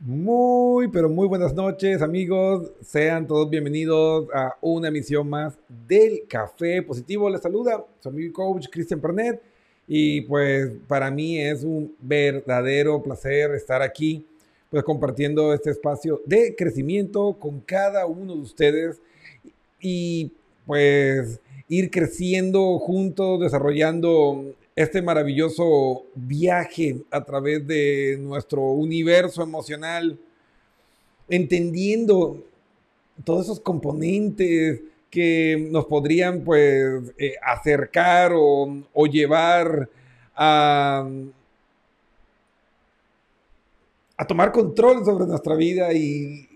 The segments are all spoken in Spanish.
Muy, pero muy buenas noches, amigos. Sean todos bienvenidos a una emisión más del Café Positivo. Les saluda su amigo coach Cristian Pernet. Y pues para mí es un verdadero placer estar aquí, pues compartiendo este espacio de crecimiento con cada uno de ustedes y pues ir creciendo juntos, desarrollando este maravilloso viaje a través de nuestro universo emocional, entendiendo todos esos componentes que nos podrían pues eh, acercar o, llevar a, a tomar control sobre nuestra vida y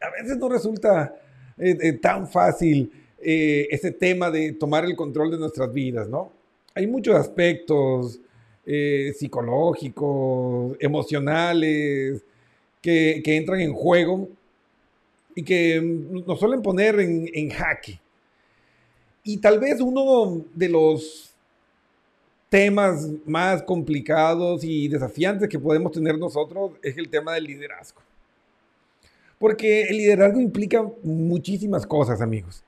a veces no resulta eh, eh, tan fácil ese tema de tomar el control de nuestras vidas, ¿no? Hay muchos aspectos eh, psicológicos, emocionales, que, entran en juego y que nos suelen poner en, en jaque. Y tal vez uno de los temas más complicados y desafiantes que podemos tener nosotros es el tema del liderazgo. Porque el liderazgo implica muchísimas cosas, amigos.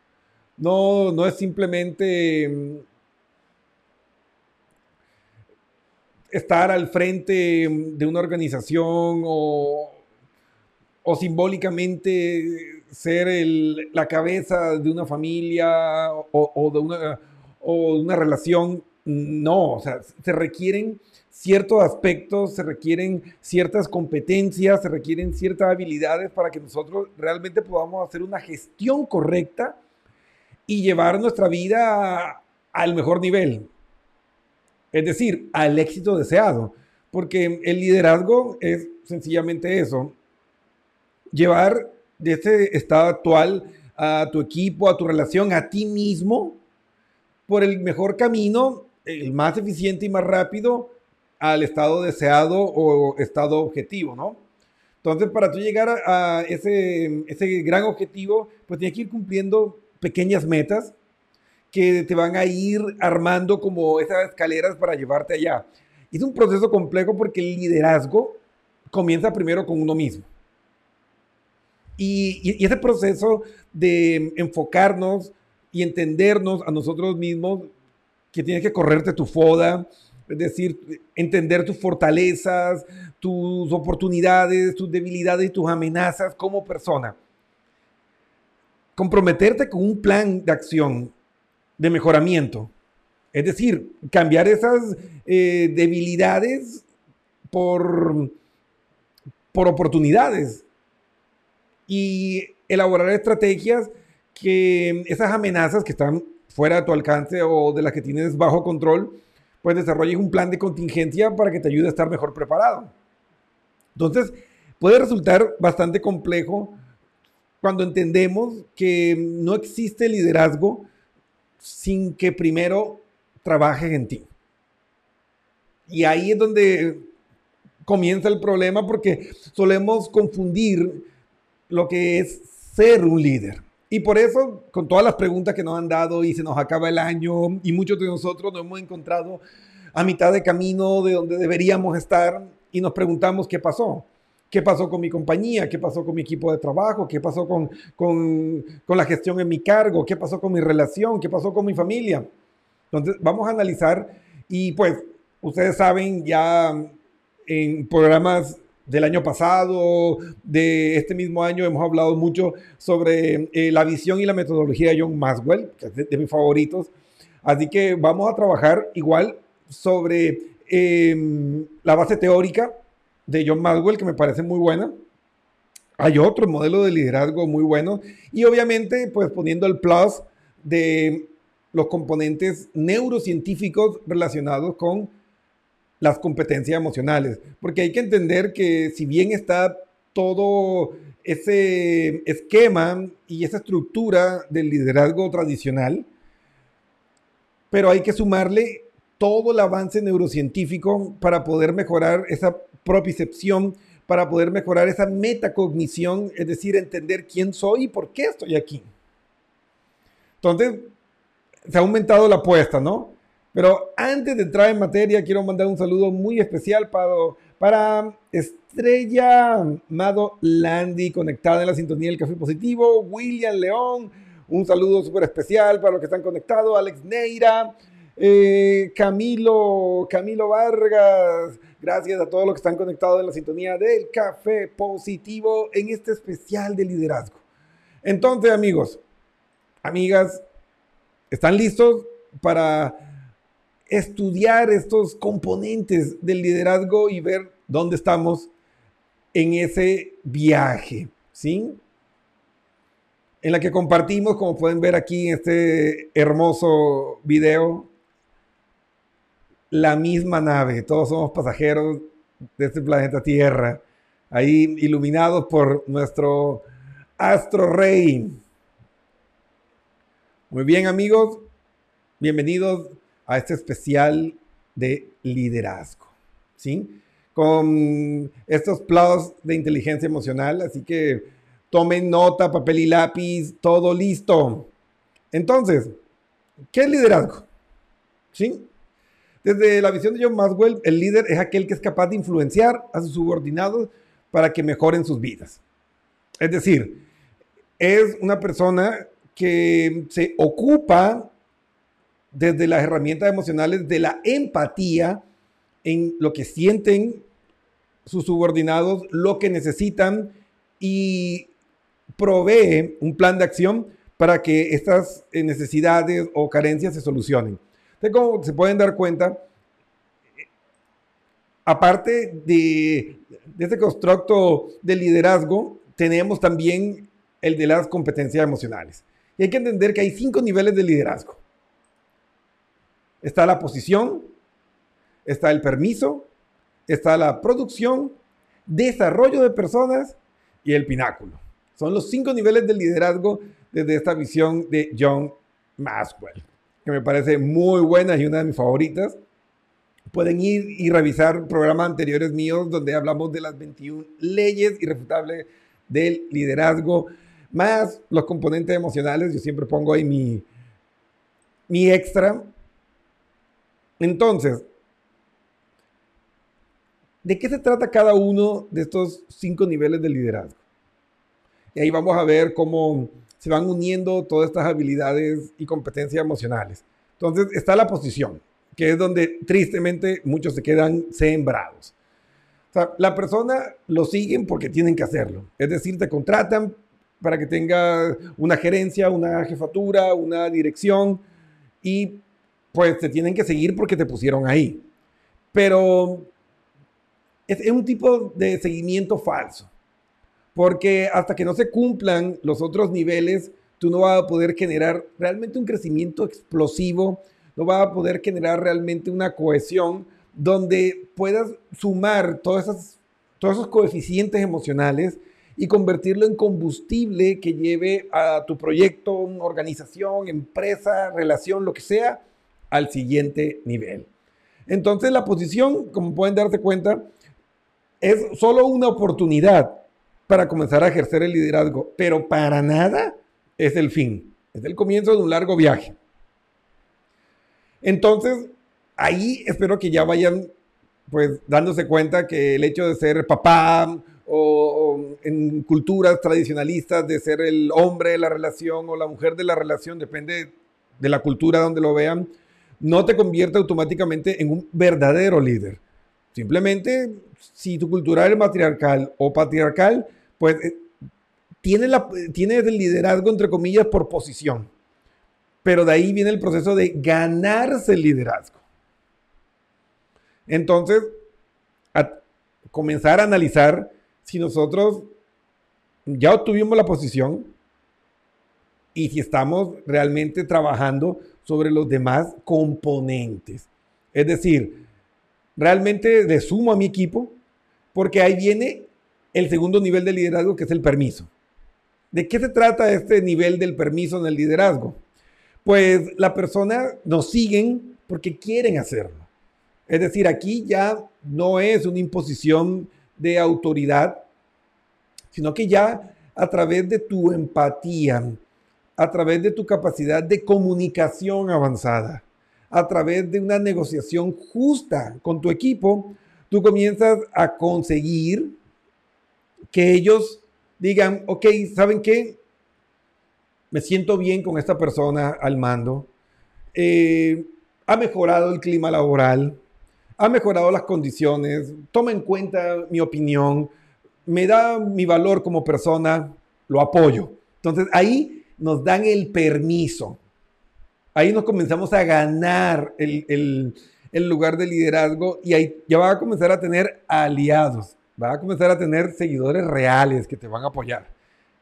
No, no es simplemente estar al frente de una organización o, o simbólicamente ser el- la cabeza de una familia o, de una, o de una relación. No, o sea, se requieren ciertos aspectos, se requieren ciertas competencias, se requieren ciertas habilidades para que nosotros realmente podamos hacer una gestión correcta y llevar nuestra vida al mejor nivel. Es decir, al éxito deseado. Porque el liderazgo es sencillamente eso. Llevar de ese estado actual a tu equipo, a tu relación, a ti mismo, por el mejor camino, el más eficiente y más rápido al estado deseado o estado objetivo, ¿no? Entonces, para tú llegar a ese, ese gran objetivo, pues tienes que ir cumpliendo pequeñas metas que te van a ir armando como esas escaleras para llevarte allá. Es un proceso complejo porque el liderazgo comienza primero con uno mismo. Y, ese proceso de enfocarnos y entendernos a nosotros mismos, que tienes que correrte tu foda, es decir, entender tus fortalezas, tus oportunidades, tus debilidades y tus amenazas como persona. Comprometerte con un plan de acción, de mejoramiento. Es decir, cambiar esas eh, debilidades por, por oportunidades y elaborar estrategias que esas amenazas que están fuera de tu alcance o de las que tienes bajo control, pues desarrolles un plan de contingencia para que te ayude a estar mejor preparado. Entonces, puede resultar bastante complejo cuando entendemos que no existe liderazgo sin que primero trabajes en ti. Y ahí es donde comienza el problema porque solemos confundir lo que es ser un líder. Y por eso, con todas las preguntas que nos han dado y se nos acaba el año y muchos de nosotros nos hemos encontrado a mitad de camino de donde deberíamos estar y nos preguntamos qué pasó. ¿Qué pasó con mi compañía? ¿Qué pasó con mi equipo de trabajo? ¿Qué pasó con, con, con la gestión en mi cargo? ¿Qué pasó con mi relación? ¿Qué pasó con mi familia? Entonces, vamos a analizar y pues, ustedes saben ya en programas del año pasado, de este mismo año, hemos hablado mucho sobre eh, la visión y la metodología de John Maxwell, que es de, mis favoritos. Así que vamos a trabajar igual sobre em, la base teórica de John Maxwell, que me parece muy buena. Hay otro modelo de liderazgo muy bueno. Y obviamente, pues poniendo el plus de los componentes neurocientíficos relacionados con las competencias emocionales. Porque hay que entender que si bien está todo ese esquema y esa estructura del liderazgo tradicional, pero hay que sumarle todo el avance neurocientífico para poder mejorar esa propicepción, para poder mejorar esa metacognición, es decir, entender quién soy y por qué estoy aquí. Entonces, se ha aumentado la apuesta, ¿no? Pero antes de entrar en materia, quiero mandar un saludo muy especial para, para Estrella Mado Landy, conectada en la sintonía del Café Positivo, William León, un saludo súper especial para los que están conectados, Alex Neira, eh, Camilo, Camilo Vargas, gracias a todos los que están conectados en la sintonía del Café Positivo en este especial de liderazgo. Entonces, amigos, amigas, ¿están listos para estudiar estos componentes del liderazgo y ver dónde estamos en ese viaje, ¿sí? En la que compartimos, como pueden ver aquí en este hermoso video, la misma nave. Todos somos pasajeros de este planeta Tierra, ahí iluminados por nuestro astro rey. Muy bien, amigos, bienvenidos a este especial de liderazgo, ¿sí? Con estos plus de inteligencia emocional, así que tomen nota, papel y lápiz, todo listo. Entonces, ¿qué es liderazgo? ¿Sí? Desde la visión de John Maxwell, el líder es aquel que es capaz de influenciar a sus subordinados para que mejoren sus vidas. Es decir, es una persona que se ocupa desde las herramientas emocionales de la empatía en lo que sienten sus subordinados, lo que necesitan y provee un plan de acción para que estas eh, necesidades o carencias se solucionen. Entonces, como se pueden dar cuenta, aparte de, de este constructo de liderazgo, tenemos también el de las competencias emocionales. Y hay que entender que hay cinco niveles de liderazgo. Está la posición, está el permiso, está la producción, desarrollo de personas y el pináculo. Son los cinco niveles de liderazgo desde esta visión de John Maxwell, que me parece muy buena y una de mis favoritas. Pueden ir y revisar programas anteriores míos donde hablamos de las 21 leyes irrefutables del liderazgo, más los componentes emocionales. Yo siempre pongo ahí mi, mi extra entonces, ¿de qué se trata cada uno de estos cinco niveles de liderazgo? Y ahí vamos a ver cómo se van uniendo todas estas habilidades y competencias emocionales. Entonces está la posición, que es donde tristemente muchos se quedan sembrados. O la persona lo siguen porque tienen que hacerlo. Es decir, te contratan para que tenga una gerencia, una jefatura, una dirección y pues te tienen que seguir porque te pusieron ahí. Pero es, un tipo de seguimiento falso. Porque hasta que no se cumplan los otros niveles, tú no vas a poder generar realmente un crecimiento explosivo, no vas a poder generar realmente una cohesión donde puedas sumar todas todos esos coeficientes emocionales y convertirlo en combustible que lleve a tu proyecto, organización, empresa, relación, lo que sea, al siguiente nivel. Entonces la posición, como pueden darse cuenta, es solo una oportunidad para comenzar a ejercer el liderazgo, pero para nada es el fin, es el comienzo de un largo viaje. Entonces, ahí espero que ya vayan pues dándose cuenta que el hecho de ser papá o, en culturas tradicionalistas de ser el hombre de la relación o la mujer de la relación, depende de la cultura donde lo vean, no te convierte automáticamente en un verdadero líder. Simplemente, si tu cultura es matriarcal o patriarcal, pues eh, tienes, la, el liderazgo, entre comillas, por posición. Pero de ahí viene el proceso de ganarse el liderazgo. Entonces, comenzar a analizar si nosotros ya obtuvimos la posición y si estamos realmente trabajando sobre los demás componentes. Es decir, realmente le sumo a mi equipo porque ahí viene el segundo nivel de liderazgo que es el permiso. ¿De qué se trata este nivel del permiso en el liderazgo? Pues la persona nos siguen porque quieren hacerlo. Es decir, aquí ya no es una imposición de autoridad, sino que ya a través de tu empatía, a través de tu capacidad de comunicación avanzada, a través de una negociación justa con tu equipo, tú comienzas a conseguir que ellos digan, ok, ¿saben qué? Me siento bien con esta persona al mando. Eh, ha mejorado el clima laboral, ha mejorado las condiciones, toma en cuenta mi opinión, me da mi valor como persona, lo apoyo. Entonces ahí nos dan el permiso. Ahí nos comenzamos a ganar el, lugar de liderazgo y ahí ya va a comenzar a tener aliados, va a comenzar a tener seguidores reales que te van a apoyar.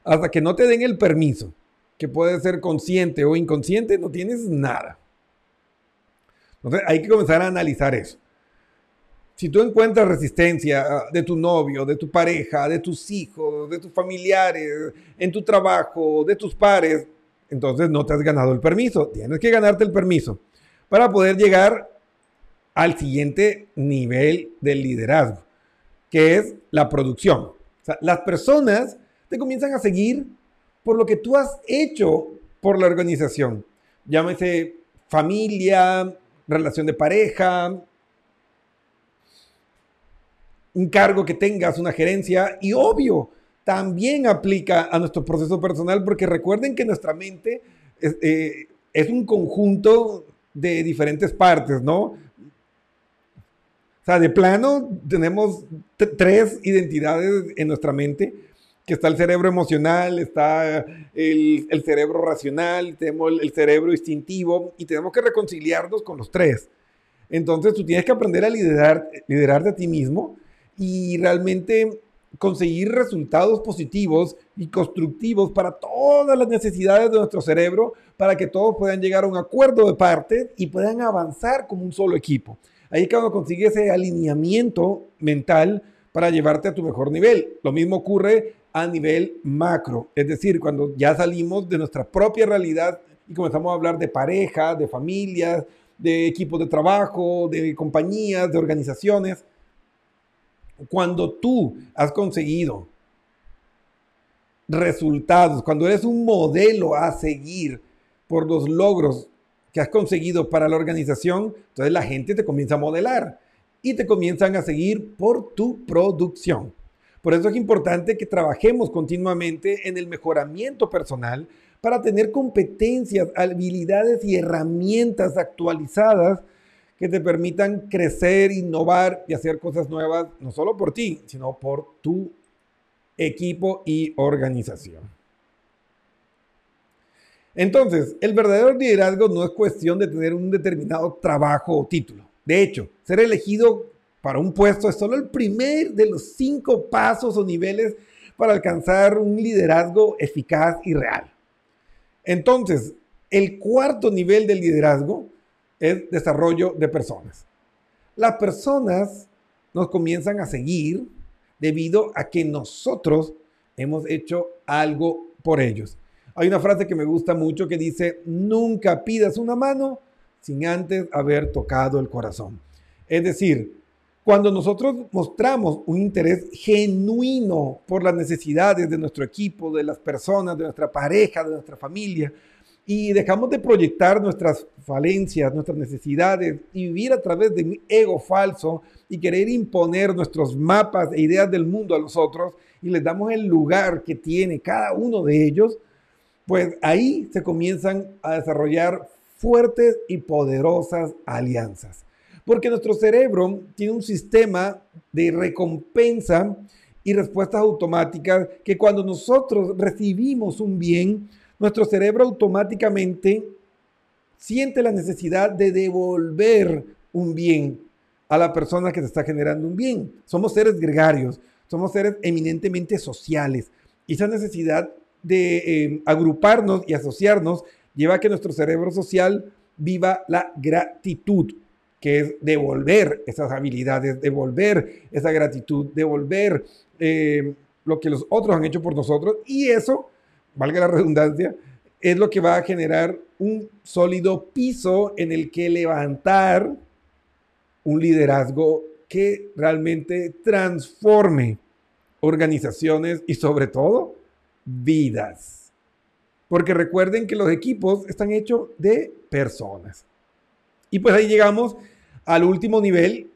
Hasta que no te den el permiso, que puede ser consciente o inconsciente, no tienes nada. Entonces hay que comenzar a analizar eso. Si tú encuentras resistencia ah, de tu novio, de tu pareja, de tus hijos, de tus familiares, en tu trabajo, de tus pares, entonces no te has ganado el permiso. Tienes que ganarte el permiso para poder llegar al siguiente nivel del liderazgo, que es la producción. O sea, las personas te comienzan a seguir por lo que tú has hecho por la organización. Llámese familia, relación de pareja, un cargo que tengas, una gerencia, y obvio, también aplica a nuestro proceso personal, porque recuerden que nuestra mente es, eh, un conjunto de diferentes partes, ¿no? O sea, de plano tenemos tres identidades en nuestra mente, que está el cerebro emocional, está el, cerebro racional, tenemos el, cerebro instintivo y tenemos que reconciliarnos con los tres. Entonces tú tienes que aprender a liderar, liderar de ti mismo y realmente conseguir resultados positivos y constructivos para todas las necesidades de nuestro cerebro, para que todos puedan llegar a un acuerdo de parte y puedan avanzar como un solo equipo. Ahí cuando consigue ese alineamiento mental para llevarte a tu mejor nivel. Lo mismo ocurre a nivel macro, es decir, cuando ya salimos de nuestra propia realidad y comenzamos a hablar de pareja, de familias, de equipos de trabajo, de compañías, de organizaciones cuando tú has conseguido resultados, cuando eres un modelo a seguir por los logros que has conseguido para la organización, entonces la gente te comienza a modelar y te comienzan a seguir por tu producción. Por eso es importante que trabajemos continuamente en el mejoramiento personal para tener competencias, habilidades y herramientas actualizadas que te permitan crecer, innovar y hacer cosas nuevas, no solo por ti, sino por tu equipo y organización. Entonces, el verdadero liderazgo no es cuestión de tener un determinado trabajo o título. De hecho, ser elegido para un puesto es solo el primer de los cinco pasos o niveles para alcanzar un liderazgo eficaz y real. Entonces, el cuarto nivel del liderazgo es desarrollo de personas. Las personas nos comienzan a seguir debido a que nosotros hemos hecho algo por ellos. Hay una frase que me gusta mucho que dice, nunca pidas una mano sin antes haber tocado el corazón. Es decir, cuando nosotros mostramos un interés genuino por las necesidades de nuestro equipo, de las personas, de nuestra pareja, de nuestra familia, y dejamos de proyectar nuestras falencias, nuestras necesidades y vivir a través de mi ego falso y querer imponer nuestros mapas e ideas del mundo a los otros y les damos el lugar que tiene cada uno de ellos, pues ahí se comienzan a desarrollar fuertes y poderosas alianzas. Porque nuestro cerebro tiene un sistema de recompensa y respuestas automáticas que cuando nosotros recibimos un bien, nuestro cerebro automáticamente siente la necesidad de devolver un bien a la persona que se está generando un bien. Somos seres gregarios, somos seres eminentemente sociales. Y esa necesidad de eh, agruparnos y asociarnos lleva a que nuestro cerebro social viva la gratitud, que es devolver esas habilidades, devolver esa gratitud, devolver eh, lo que los otros han hecho por nosotros. Y eso valga la redundancia, es lo que va a generar un sólido piso en el que levantar un liderazgo que realmente transforme organizaciones y sobre todo vidas. Porque recuerden que los equipos están hechos de personas. Y pues ahí llegamos al último nivel,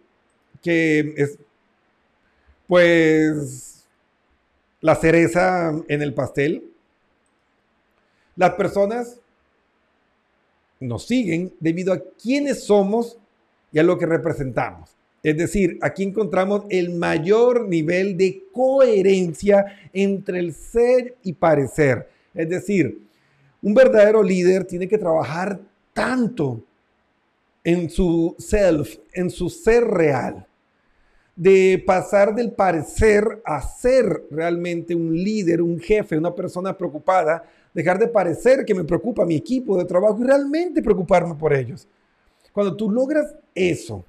que es pues la cereza en el pastel, las personas nos siguen debido a quiénes somos y a lo que representamos. Es decir, aquí encontramos el mayor nivel de coherencia entre el ser y parecer. Es decir, un verdadero líder tiene que trabajar tanto en su self, en su ser real, de pasar del parecer a ser realmente un líder, un jefe, una persona preocupada, dejar de parecer que me preocupa mi equipo de trabajo y realmente preocuparme por ellos. Cuando tú logras eso,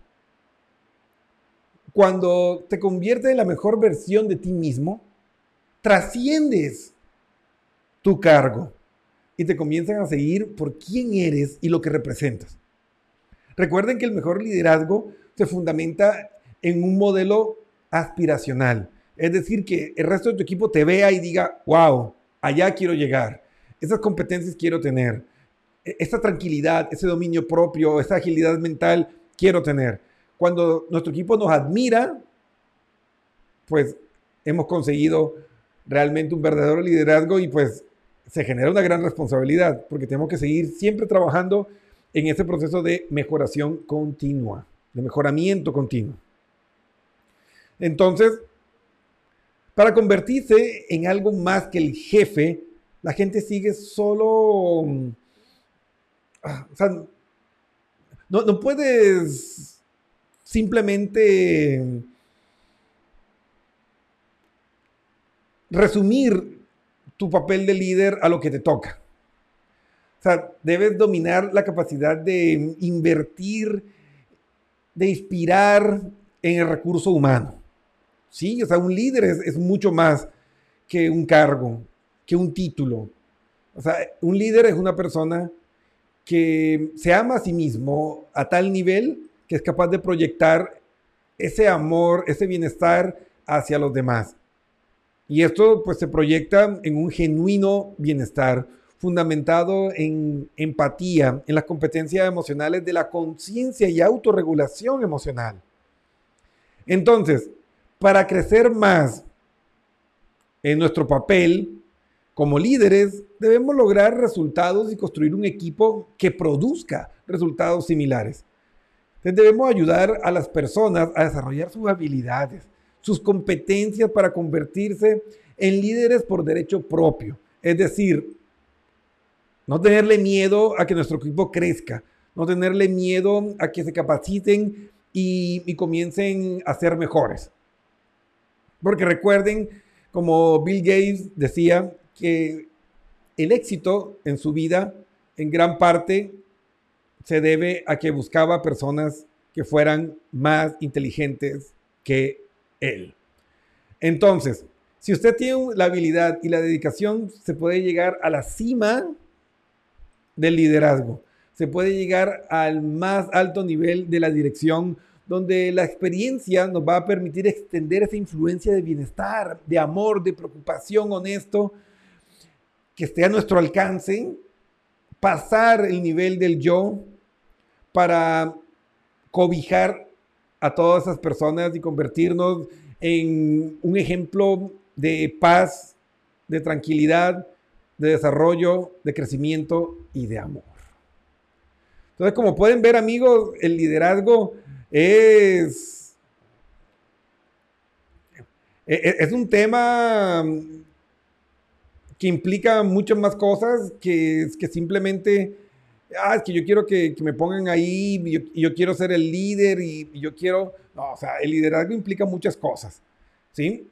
cuando te conviertes en la mejor versión de ti mismo, trasciendes tu cargo y te comienzan a seguir por quién eres y lo que representas. Recuerden que el mejor liderazgo se fundamenta en un modelo aspiracional. Es decir, que el resto de tu equipo te vea y diga, wow, allá quiero llegar esas competencias quiero tener, e-, esa tranquilidad, ese dominio propio, esa agilidad mental quiero tener. Cuando nuestro equipo nos admira, pues hemos conseguido realmente un verdadero liderazgo y pues se genera una gran responsabilidad porque tenemos que seguir siempre trabajando en ese proceso de mejoración continua, de mejoramiento continuo. Entonces, para convertirse en algo más que el jefe, la gente sigue solo... Ah, o sea, no, no puedes simplemente resumir tu papel de líder a lo que te toca. O sea, debes dominar la capacidad de invertir, de inspirar en el recurso humano. Sí, o sea, un líder es, es mucho más que un cargo que un título. O sea, un líder es una persona que se ama a sí mismo a tal nivel que es capaz de proyectar ese amor, ese bienestar hacia los demás. Y esto pues se proyecta en un genuino bienestar fundamentado en empatía, en las competencias emocionales de la conciencia y autorregulación emocional. Entonces, para crecer más en nuestro papel como líderes debemos lograr resultados y construir un equipo que produzca resultados similares. debemos ayudar a las personas a desarrollar sus habilidades, sus competencias para convertirse en líderes por derecho propio. Es decir, no tenerle miedo a que nuestro equipo crezca, no tenerle miedo a que se capaciten y, y comiencen a ser mejores. Porque recuerden, como Bill Gates decía, que el éxito en su vida en gran parte se debe a que buscaba personas que fueran más inteligentes que él. Entonces, si usted tiene la habilidad y la dedicación, se puede llegar a la cima del liderazgo. Se puede llegar al más alto nivel de la dirección, donde la experiencia nos va a permitir extender esa influencia de bienestar, de amor, de preocupación honesto que esté a nuestro alcance pasar el nivel del yo para cobijar a todas esas personas y convertirnos en un ejemplo de paz, de tranquilidad, de desarrollo, de crecimiento y de amor. Entonces, como pueden ver amigos, el liderazgo es, e, e, es un tema que implica muchas más cosas que, que simplemente, ah, es que yo quiero que, me pongan ahí, y yo, quiero ser el líder y, yo quiero, no, o sea, el liderazgo implica muchas cosas, ¿sí?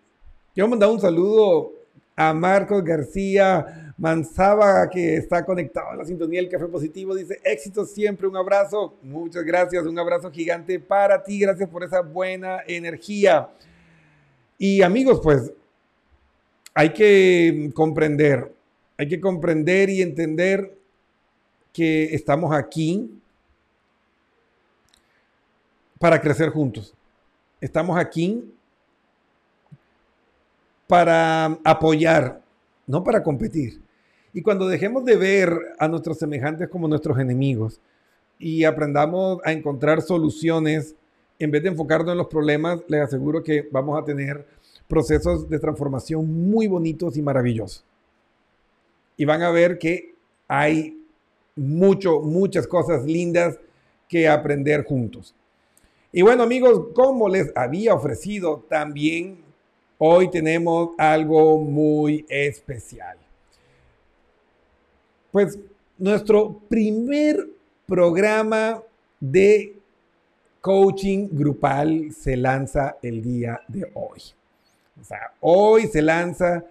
Quiero mandar un saludo a Marcos García Manzaba, que está conectado a la sintonía del Café Positivo. Dice, éxito siempre, un abrazo. Muchas gracias, un abrazo gigante para ti. Gracias por esa buena energía. Y amigos, pues hay que comprender, hay que comprender y entender que estamos aquí para crecer juntos. Estamos aquí para apoyar, no para competir. Y cuando dejemos de ver a nuestros semejantes como nuestros enemigos y aprendamos a encontrar soluciones, en vez de enfocarnos en los problemas, les aseguro que vamos a tener procesos de transformación muy bonitos y maravillosos. Y van a ver que hay mucho, muchas cosas lindas que aprender juntos. Y bueno amigos, como les había ofrecido también, hoy tenemos algo muy especial. Pues nuestro primer programa de coaching grupal se lanza el día de hoy. O sea, hoy se lanza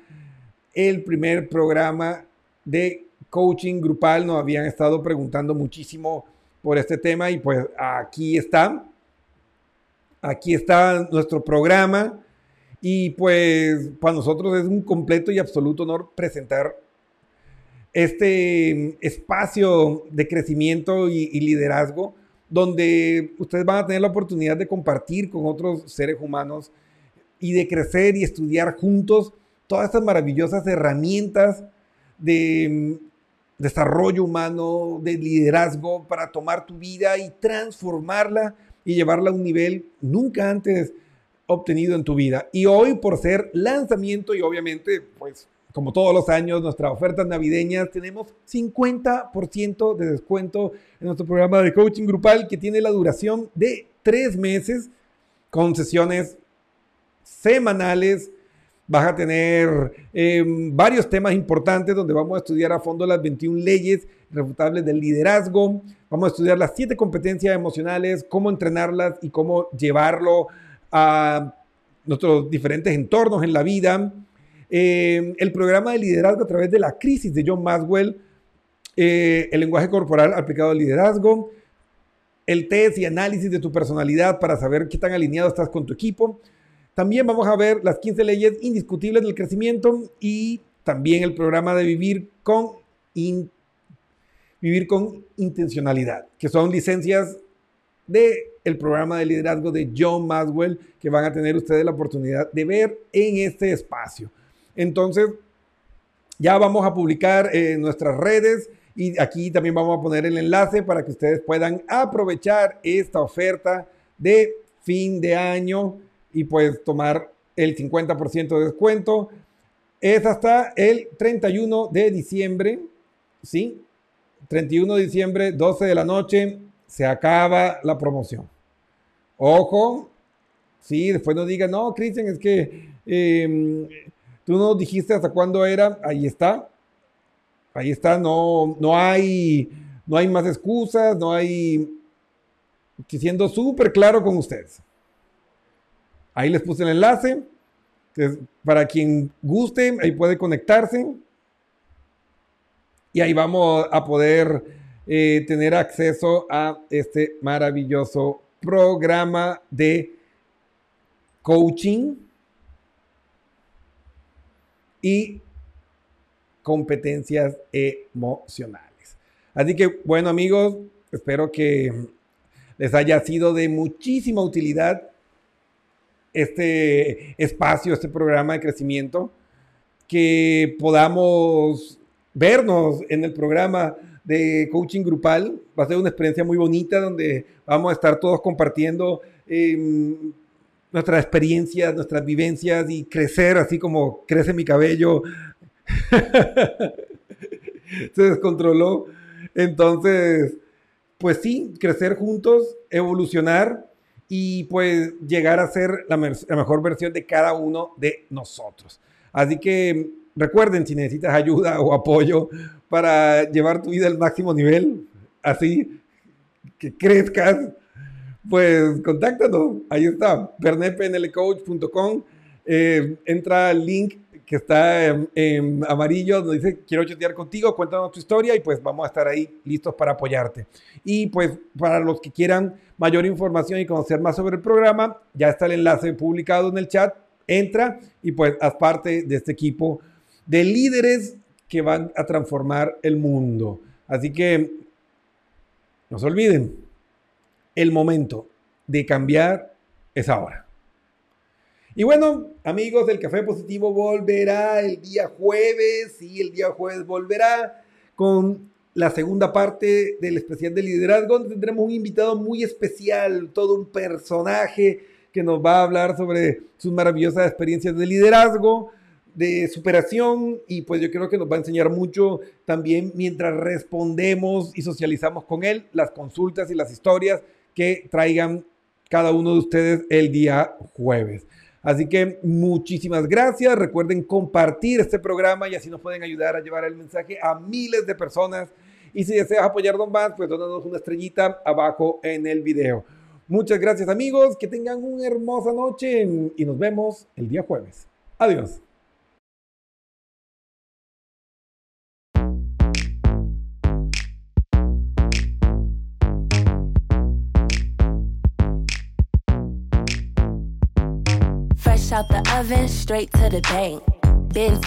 el primer programa de coaching grupal. Nos habían estado preguntando muchísimo por este tema y pues aquí está. Aquí está nuestro programa y pues para nosotros es un completo y absoluto honor presentar este espacio de crecimiento y, y liderazgo donde ustedes van a tener la oportunidad de compartir con otros seres humanos y de crecer y estudiar juntos todas estas maravillosas herramientas de mm, desarrollo humano, de liderazgo para tomar tu vida y transformarla y llevarla a un nivel nunca antes obtenido en tu vida. Y hoy por ser lanzamiento y obviamente, pues como todos los años, nuestras ofertas navideñas, tenemos 50% de descuento en nuestro programa de coaching grupal que tiene la duración de tres meses con sesiones semanales. Vas a tener em, varios temas importantes donde vamos a estudiar a fondo las 21 leyes refutables del liderazgo. Vamos a estudiar las 7 competencias emocionales, cómo entrenarlas y cómo llevarlo a nuestros diferentes entornos en la vida. Em, el programa de liderazgo a través de la crisis de John Maxwell, eh, el lenguaje corporal aplicado al liderazgo, el test y análisis de tu personalidad para saber qué tan alineado estás con tu equipo, también vamos a ver las 15 leyes indiscutibles del crecimiento y también el programa de vivir con, vivir con intencionalidad, que son licencias del el programa de liderazgo de John Maswell que van a tener ustedes la oportunidad de ver en este espacio. Entonces, ya vamos a publicar en nuestras redes y aquí también vamos a poner el enlace para que ustedes puedan aprovechar esta oferta de fin de año y puedes tomar el 50% de descuento. Es hasta el 31 de diciembre, ¿sí? 31 de diciembre, 12 de la noche, se acaba la promoción. Ojo, sí, después no digan, no, Cristian, es que em, tú no dijiste hasta cuándo era, ahí está, ahí está, no, no, hay, no hay más excusas, no hay, siendo súper claro con ustedes. Ahí les puse el enlace. para quien guste, ahí puede conectarse. Y ahí vamos a poder eh, tener acceso a este maravilloso programa de coaching y competencias emocionales. Así que, bueno amigos, espero que les haya sido de muchísima utilidad este espacio, este programa de crecimiento, que podamos vernos en el programa de coaching grupal. Va a ser una experiencia muy bonita donde vamos a estar todos compartiendo em, nuestras experiencias, nuestras vivencias y crecer así como crece mi cabello. Se descontroló. Entonces, pues sí, crecer juntos, evolucionar y pues llegar a ser la, la mejor versión de cada uno de nosotros. Así que recuerden, si necesitas ayuda o apoyo para llevar tu vida al máximo nivel, así que crezcas, pues contáctanos. Ahí está, bernepnlcoach.com. Eh, entra al link que está en, amarillo, donde dice quiero chatear contigo, cuéntanos tu historia y pues vamos a estar ahí listos para apoyarte. Y pues para los que quieran mayor información y conocer más sobre el programa, ya está el enlace publicado en el chat, entra y pues haz parte de este equipo de líderes que van a transformar el mundo. Así que no se olviden, el momento de cambiar es ahora. Y bueno, amigos, el Café Positivo volverá el día jueves, sí, el día jueves volverá con la segunda parte del especial de liderazgo, donde tendremos un invitado muy especial, todo un personaje que nos va a hablar sobre sus maravillosas experiencias de liderazgo, de superación y pues yo creo que nos va a enseñar mucho también mientras respondemos y socializamos con él las consultas y las historias que traigan cada uno de ustedes el día jueves. Así que muchísimas gracias. Recuerden compartir este programa y así nos pueden ayudar a llevar el mensaje a miles de personas. Y si deseas apoyarnos más, pues dónanos una estrellita abajo en el video. Muchas gracias amigos, que tengan una hermosa noche y nos vemos el día jueves. Adiós. Out the oven, straight to the bank. Been